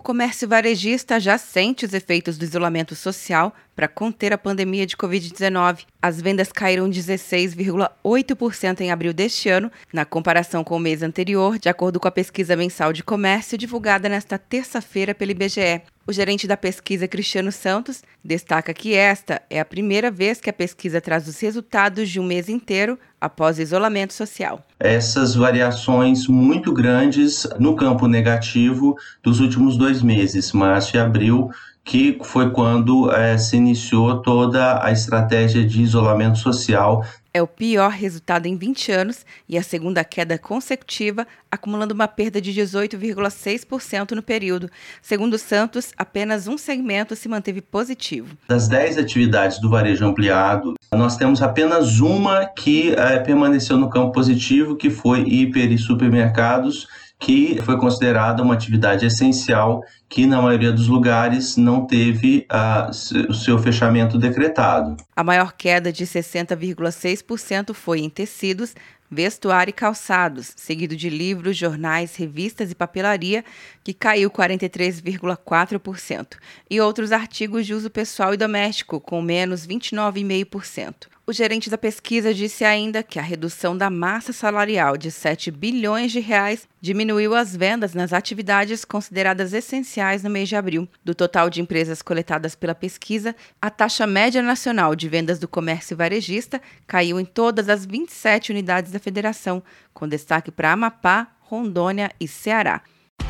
O comércio varejista já sente os efeitos do isolamento social para conter a pandemia de Covid-19. As vendas caíram 16,8% em abril deste ano, na comparação com o mês anterior, de acordo com a pesquisa mensal de comércio divulgada nesta terça-feira pelo IBGE. O gerente da pesquisa, Cristiano Santos, destaca que esta é a primeira vez que a pesquisa traz os resultados de um mês inteiro após o isolamento social. Essas variações muito grandes no campo negativo dos últimos dois meses, março e abril, que foi quando é, se iniciou toda a estratégia de isolamento social é o pior resultado em 20 anos e a segunda queda consecutiva, acumulando uma perda de 18,6% no período. Segundo Santos, apenas um segmento se manteve positivo. Das 10 atividades do varejo ampliado, nós temos apenas uma que é, permaneceu no campo positivo, que foi hiper e supermercados que foi considerada uma atividade essencial que, na maioria dos lugares, não teve uh, o seu fechamento decretado. A maior queda de 60,6% foi em tecidos, vestuário e calçados, seguido de livros, jornais, revistas e papelaria, que caiu 43,4%, e outros artigos de uso pessoal e doméstico, com menos 29,5%. O gerente da pesquisa disse ainda que a redução da massa salarial de 7 bilhões de reais diminuiu as vendas nas atividades consideradas essenciais no mês de abril. Do total de empresas coletadas pela pesquisa, a taxa média nacional de vendas do comércio varejista caiu em todas as 27 unidades da federação, com destaque para Amapá, Rondônia e Ceará.